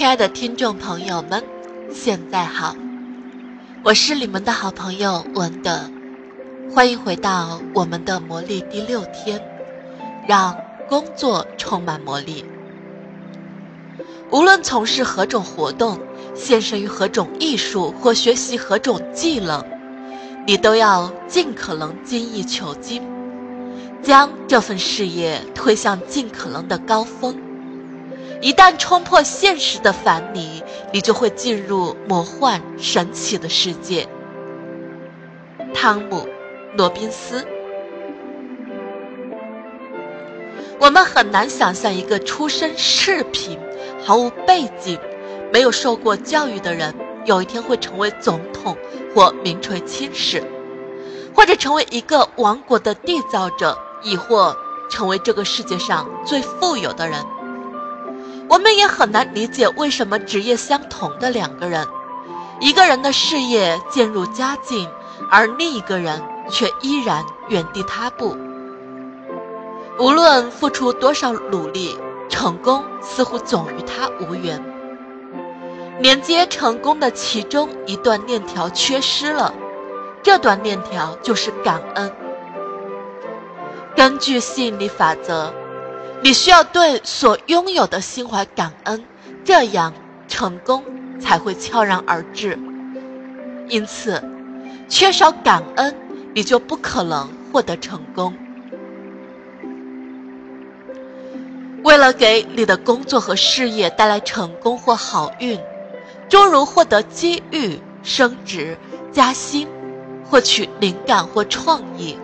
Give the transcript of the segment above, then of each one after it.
亲爱的听众朋友们，现在好，我是你们的好朋友文德，欢迎回到我们的魔力第六天，让工作充满魔力。无论从事何种活动，献身于何种艺术或学习何种技能，你都要尽可能精益求精，将这份事业推向尽可能的高峰。一旦冲破现实的樊篱，你就会进入魔幻神奇的世界。汤姆·罗宾斯。我们很难想象一个出身赤贫、毫无背景、没有受过教育的人，有一天会成为总统或名垂青史，或者成为一个王国的缔造者，亦或成为这个世界上最富有的人。我们也很难理解为什么职业相同的两个人，一个人的事业渐入佳境，而另一个人却依然原地踏步。无论付出多少努力，成功似乎总与他无缘。连接成功的其中一段链条缺失了，这段链条就是感恩。根据吸引力法则。你需要对所拥有的心怀感恩，这样成功才会悄然而至。因此，缺少感恩，你就不可能获得成功。为了给你的工作和事业带来成功或好运，诸如获得机遇、升职、加薪、获取灵感或创意、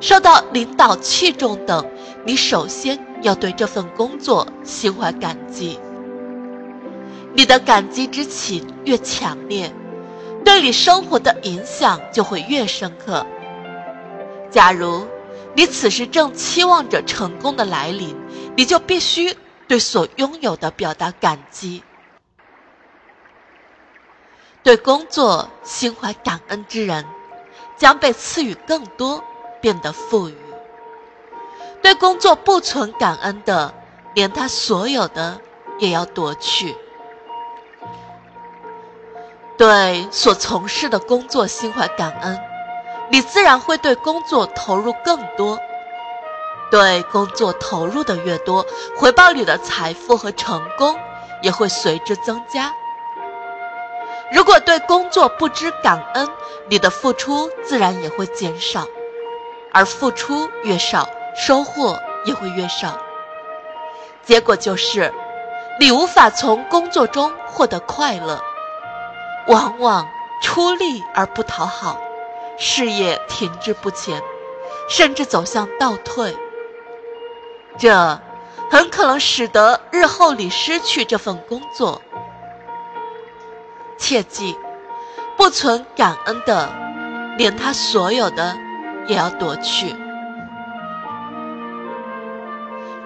受到领导器重等，你首先。要对这份工作心怀感激，你的感激之情越强烈，对你生活的影响就会越深刻。假如你此时正期望着成功的来临，你就必须对所拥有的表达感激。对工作心怀感恩之人，将被赐予更多，变得富裕。对工作不存感恩的，连他所有的也要夺去；对所从事的工作心怀感恩，你自然会对工作投入更多。对工作投入的越多，回报你的财富和成功也会随之增加。如果对工作不知感恩，你的付出自然也会减少，而付出越少。收获也会越少，结果就是你无法从工作中获得快乐，往往出力而不讨好，事业停滞不前，甚至走向倒退。这很可能使得日后你失去这份工作。切记，不存感恩的，连他所有的也要夺去。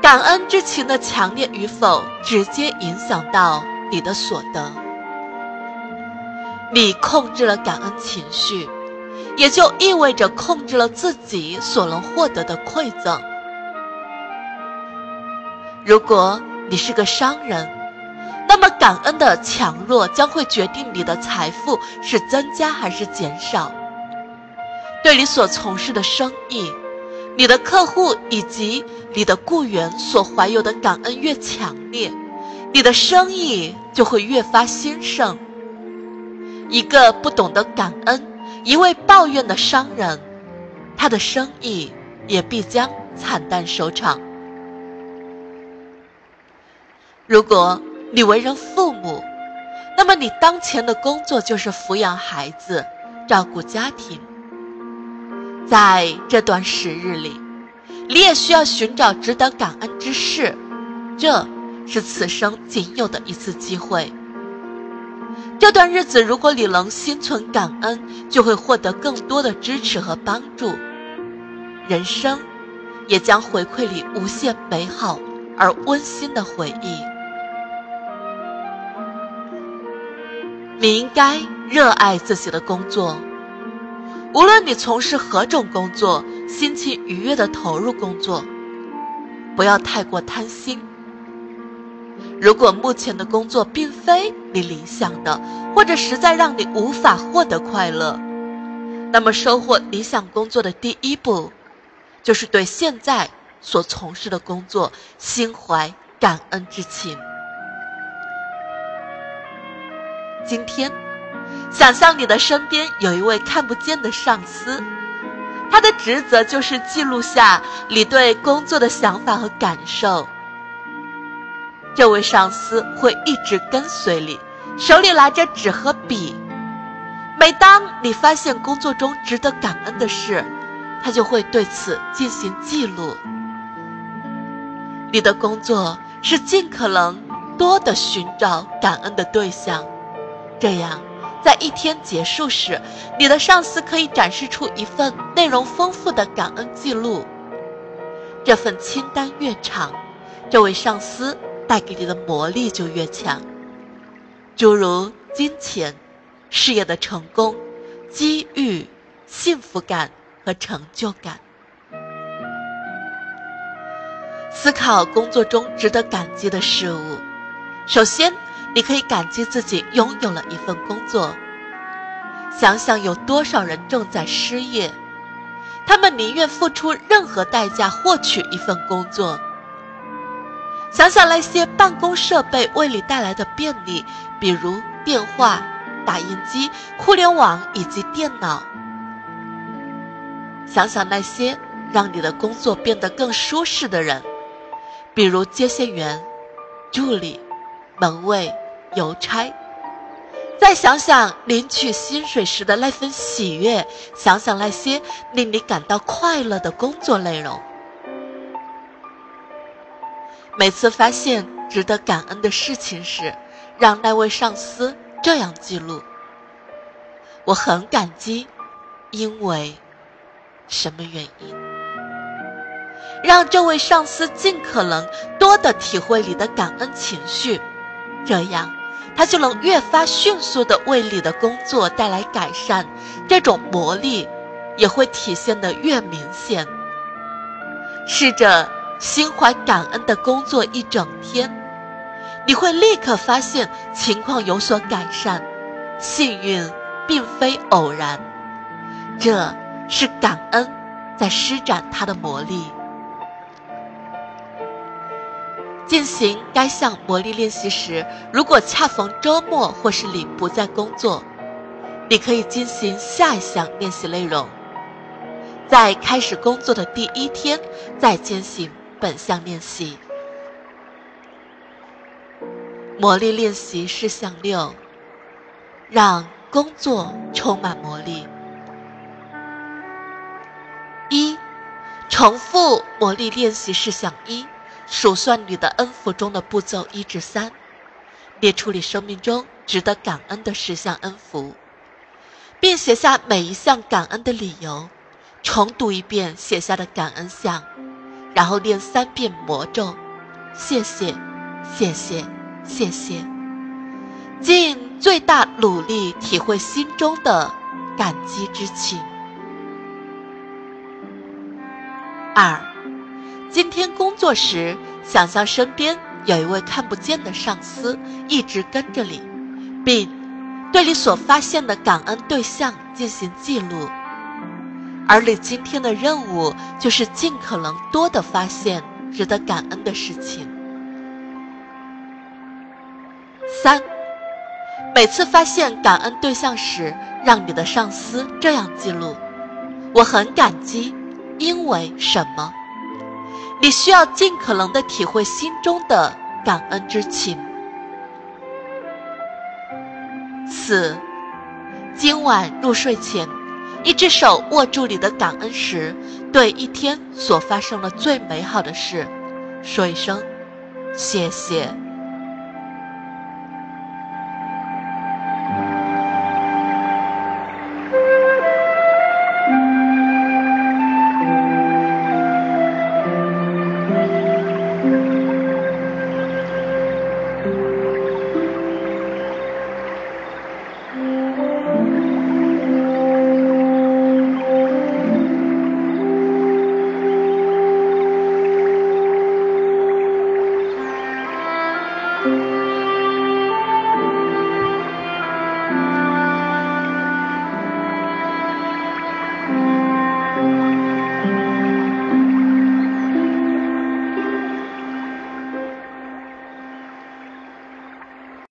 感恩之情的强烈与否，直接影响到你的所得。你控制了感恩情绪，也就意味着控制了自己所能获得的馈赠。如果你是个商人，那么感恩的强弱将会决定你的财富是增加还是减少。对你所从事的生意。你的客户以及你的雇员所怀有的感恩越强烈，你的生意就会越发兴盛。一个不懂得感恩、一味抱怨的商人，他的生意也必将惨淡收场。如果你为人父母，那么你当前的工作就是抚养孩子、照顾家庭。在这段时日里，你也需要寻找值得感恩之事，这是此生仅有的一次机会。这段日子，如果你能心存感恩，就会获得更多的支持和帮助，人生也将回馈你无限美好而温馨的回忆。你应该热爱自己的工作。无论你从事何种工作，心情愉悦的投入工作，不要太过贪心。如果目前的工作并非你理想的，或者实在让你无法获得快乐，那么收获理想工作的第一步，就是对现在所从事的工作心怀感恩之情。今天，想象你的身边有一位看不见的上司，他的职责就是记录下你对工作的想法和感受。这位上司会一直跟随你，手里拿着纸和笔。每当你发现工作中值得感恩的事，他就会对此进行记录。你的工作是尽可能多的寻找感恩的对象，这样，在一天结束时，你的上司可以展示出一份内容丰富的感恩记录。这份清单越长，这位上司。带给你的魔力就越强，诸如金钱、事业的成功、机遇、幸福感和成就感。思考工作中值得感激的事物。首先，你可以感激自己拥有了一份工作。想想有多少人正在失业，他们宁愿付出任何代价获取一份工作。想想那些办公设备为你带来的便利，比如电话、打印机、互联网以及电脑。想想那些让你的工作变得更舒适的人，比如接线员、助理、门卫、邮差。再想想领取薪水时的那份喜悦，想想那些令你感到快乐的工作内容。每次发现值得感恩的事情时，让那位上司这样记录：我很感激，因为什么原因？让这位上司尽可能多的体会你的感恩情绪，这样他就能越发迅速的为你的工作带来改善，这种魔力也会体现的越明显。试着。心怀感恩的工作一整天，你会立刻发现情况有所改善。幸运并非偶然，这是感恩在施展它的魔力。进行该项魔力练习时，如果恰逢周末或是你不在工作，你可以进行下一项练习内容。在开始工作的第一天，再进行。本项练习，魔力练习事项六：让工作充满魔力。一、重复魔力练习事项一，数算你的恩福中的步骤一至三，列出你生命中值得感恩的十项恩福，并写下每一项感恩的理由，重读一遍写下的感恩项。然后念三遍魔咒，谢谢，谢谢，谢谢，尽最大努力体会心中的感激之情。二，今天工作时，想象身边有一位看不见的上司一直跟着你，并对你所发现的感恩对象进行记录。而你今天的任务就是尽可能多的发现值得感恩的事情。三，每次发现感恩对象时，让你的上司这样记录：我很感激，因为什么？你需要尽可能的体会心中的感恩之情。四，今晚入睡前。一只手握住你的感恩石，对一天所发生的最美好的事，说一声谢谢。